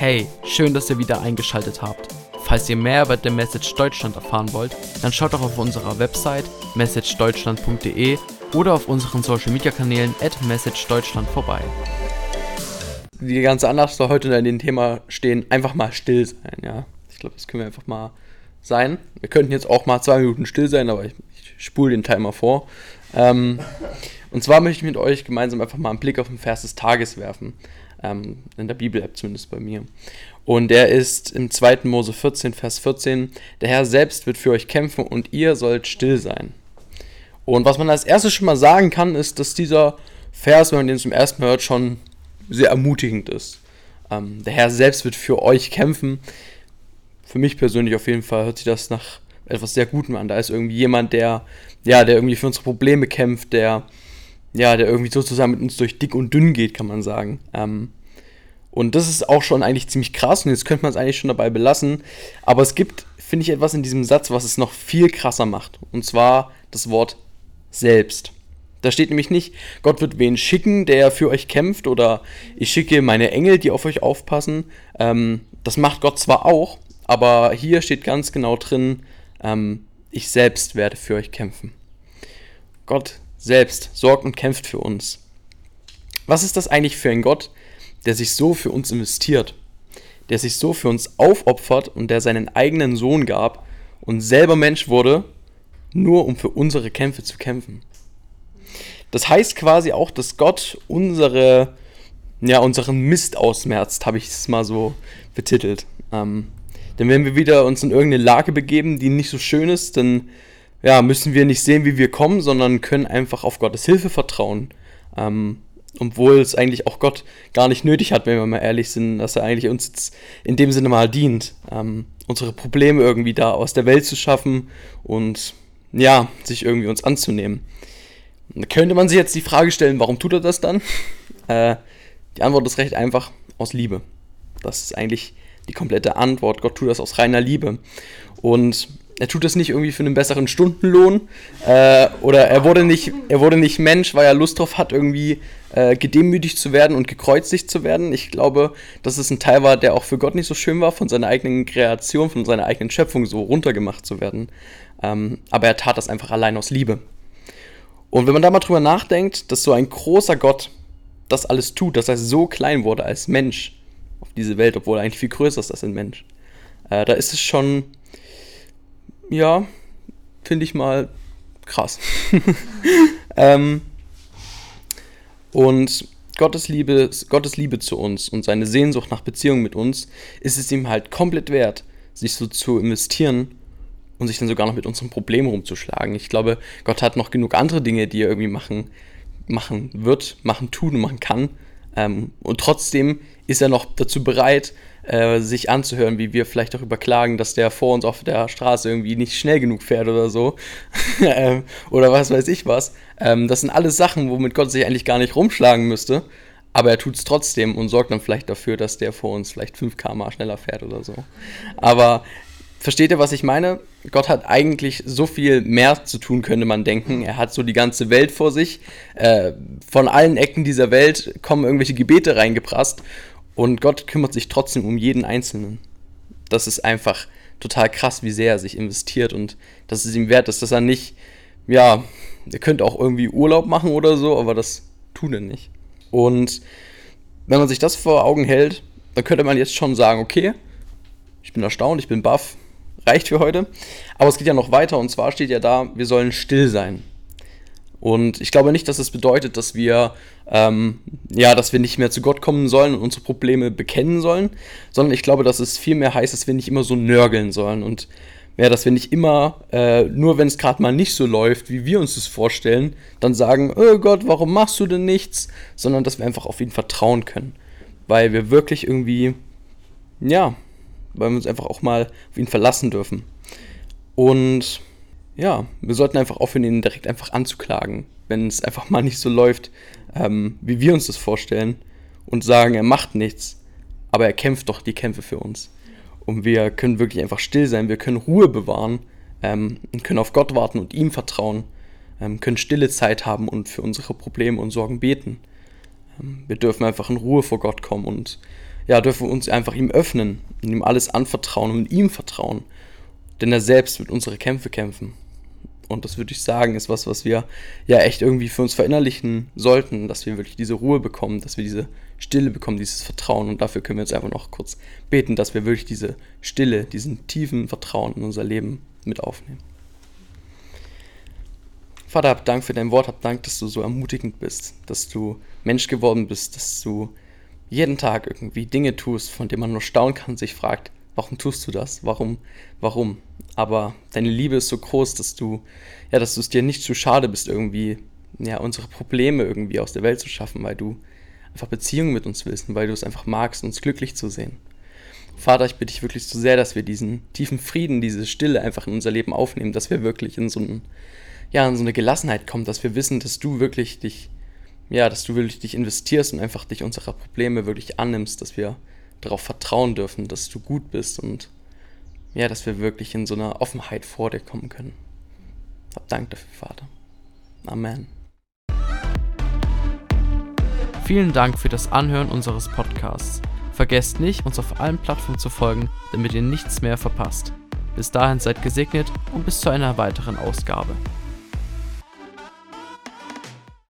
Hey, schön, dass ihr wieder eingeschaltet habt. Falls ihr mehr über The Message Deutschland erfahren wollt, dann schaut doch auf unserer Website messagedeutschland.de oder auf unseren Social Media Kanälen at messagedeutschland vorbei. Die ganze Anlass soll heute in dem Thema stehen, einfach mal still sein, ja. Ich glaube, das können wir einfach mal sein. Wir könnten jetzt auch mal zwei Minuten still sein, aber ich, ich spule den Timer vor. Ähm, und zwar möchte ich mit euch gemeinsam einfach mal einen Blick auf den Vers des Tages werfen. Ähm, in der Bibel-App zumindest bei mir. Und der ist im 2. Mose 14, Vers 14. Der Herr selbst wird für euch kämpfen und ihr sollt still sein. Und was man als erstes schon mal sagen kann, ist, dass dieser Vers, wenn man den zum ersten Mal hört, schon sehr ermutigend ist. Ähm, der Herr selbst wird für euch kämpfen. Für mich persönlich auf jeden Fall hört sich das nach etwas sehr Gutem an. Da ist irgendwie jemand, der, ja, der irgendwie für unsere Probleme kämpft, der, ja, der irgendwie sozusagen mit uns durch dick und dünn geht, kann man sagen. Ähm, und das ist auch schon eigentlich ziemlich krass und jetzt könnte man es eigentlich schon dabei belassen. Aber es gibt, finde ich, etwas in diesem Satz, was es noch viel krasser macht. Und zwar das Wort selbst. Da steht nämlich nicht, Gott wird wen schicken, der für euch kämpft, oder ich schicke meine Engel, die auf euch aufpassen. Ähm, das macht Gott zwar auch, aber hier steht ganz genau drin, ähm, ich selbst werde für euch kämpfen. Gott selbst sorgt und kämpft für uns. Was ist das eigentlich für ein Gott, der sich so für uns investiert, der sich so für uns aufopfert und der seinen eigenen Sohn gab und selber Mensch wurde, nur um für unsere Kämpfe zu kämpfen? Das heißt quasi auch, dass Gott unsere, ja, unseren Mist ausmerzt, habe ich es mal so betitelt. Ähm, denn wenn wir wieder uns in irgendeine Lage begeben, die nicht so schön ist, dann ja, müssen wir nicht sehen, wie wir kommen, sondern können einfach auf Gottes Hilfe vertrauen. Ähm, obwohl es eigentlich auch Gott gar nicht nötig hat, wenn wir mal ehrlich sind, dass er eigentlich uns in dem Sinne mal dient, ähm, unsere Probleme irgendwie da aus der Welt zu schaffen und ja, sich irgendwie uns anzunehmen. Da könnte man sich jetzt die Frage stellen, warum tut er das dann? Äh, die Antwort ist recht einfach, aus Liebe. Das ist eigentlich die komplette Antwort. Gott tut das aus reiner Liebe. Und er tut das nicht irgendwie für einen besseren Stundenlohn äh, oder er wurde nicht, er wurde nicht Mensch, weil er Lust drauf hat, irgendwie äh, gedemütigt zu werden und gekreuzigt zu werden. Ich glaube, dass es ein Teil war, der auch für Gott nicht so schön war, von seiner eigenen Kreation, von seiner eigenen Schöpfung so runtergemacht zu werden. Ähm, aber er tat das einfach allein aus Liebe. Und wenn man da mal drüber nachdenkt, dass so ein großer Gott das alles tut, dass er so klein wurde als Mensch, auf diese Welt, obwohl er eigentlich viel größer ist als ein Mensch. Äh, da ist es schon, ja, finde ich mal krass. ähm, und Gottes Liebe, Gottes Liebe zu uns und seine Sehnsucht nach Beziehung mit uns ist es ihm halt komplett wert, sich so zu investieren und sich dann sogar noch mit unseren Problemen rumzuschlagen. Ich glaube, Gott hat noch genug andere Dinge, die er irgendwie machen, machen wird, machen tun und machen kann. Ähm, und trotzdem ist er noch dazu bereit, äh, sich anzuhören, wie wir vielleicht darüber klagen, dass der vor uns auf der Straße irgendwie nicht schnell genug fährt oder so. ähm, oder was weiß ich was. Ähm, das sind alles Sachen, womit Gott sich eigentlich gar nicht rumschlagen müsste. Aber er tut es trotzdem und sorgt dann vielleicht dafür, dass der vor uns vielleicht 5 km schneller fährt oder so. Aber versteht ihr, was ich meine? Gott hat eigentlich so viel mehr zu tun, könnte man denken. Er hat so die ganze Welt vor sich. Äh, von allen Ecken dieser Welt kommen irgendwelche Gebete reingeprasst. Und Gott kümmert sich trotzdem um jeden Einzelnen. Das ist einfach total krass, wie sehr er sich investiert und dass es ihm wert ist, dass er nicht, ja, er könnte auch irgendwie Urlaub machen oder so, aber das tut er nicht. Und wenn man sich das vor Augen hält, dann könnte man jetzt schon sagen, okay, ich bin erstaunt, ich bin baff, reicht für heute. Aber es geht ja noch weiter und zwar steht ja da, wir sollen still sein. Und ich glaube nicht, dass es das bedeutet, dass wir, ähm, ja, dass wir nicht mehr zu Gott kommen sollen und unsere Probleme bekennen sollen, sondern ich glaube, dass es vielmehr heißt, dass wir nicht immer so nörgeln sollen und ja, dass wir nicht immer, äh, nur wenn es gerade mal nicht so läuft, wie wir uns das vorstellen, dann sagen, oh Gott, warum machst du denn nichts, sondern dass wir einfach auf ihn vertrauen können, weil wir wirklich irgendwie, ja, weil wir uns einfach auch mal auf ihn verlassen dürfen. Und ja, wir sollten einfach aufhören, ihn direkt einfach anzuklagen, wenn es einfach mal nicht so läuft, ähm, wie wir uns das vorstellen und sagen, er macht nichts, aber er kämpft doch die Kämpfe für uns. Und wir können wirklich einfach still sein, wir können Ruhe bewahren ähm, und können auf Gott warten und ihm vertrauen, ähm, können stille Zeit haben und für unsere Probleme und Sorgen beten. Ähm, wir dürfen einfach in Ruhe vor Gott kommen und ja, dürfen wir uns einfach ihm öffnen und ihm alles anvertrauen und ihm vertrauen. Denn er selbst wird unsere Kämpfe kämpfen. Und das würde ich sagen, ist was, was wir ja echt irgendwie für uns verinnerlichen sollten, dass wir wirklich diese Ruhe bekommen, dass wir diese Stille bekommen, dieses Vertrauen. Und dafür können wir jetzt einfach noch kurz beten, dass wir wirklich diese Stille, diesen tiefen Vertrauen in unser Leben mit aufnehmen. Vater, hab Dank für dein Wort, hab Dank, dass du so ermutigend bist, dass du Mensch geworden bist, dass du jeden Tag irgendwie Dinge tust, von denen man nur staunen kann, sich fragt, warum tust du das? Warum? Warum? Aber deine Liebe ist so groß, dass du, ja, dass du es dir nicht zu schade bist, irgendwie, ja, unsere Probleme irgendwie aus der Welt zu schaffen, weil du einfach Beziehungen mit uns willst weil du es einfach magst, uns glücklich zu sehen. Vater, ich bitte dich wirklich so sehr, dass wir diesen tiefen Frieden, diese Stille einfach in unser Leben aufnehmen, dass wir wirklich in so, einen, ja, in so eine Gelassenheit kommen, dass wir wissen, dass du wirklich dich, ja, dass du wirklich dich investierst und einfach dich unserer Probleme wirklich annimmst, dass wir darauf vertrauen dürfen, dass du gut bist und ja, dass wir wirklich in so einer Offenheit vor dir kommen können. Hab Dank dafür, Vater. Amen. Vielen Dank für das Anhören unseres Podcasts. Vergesst nicht, uns auf allen Plattformen zu folgen, damit ihr nichts mehr verpasst. Bis dahin seid gesegnet und bis zu einer weiteren Ausgabe.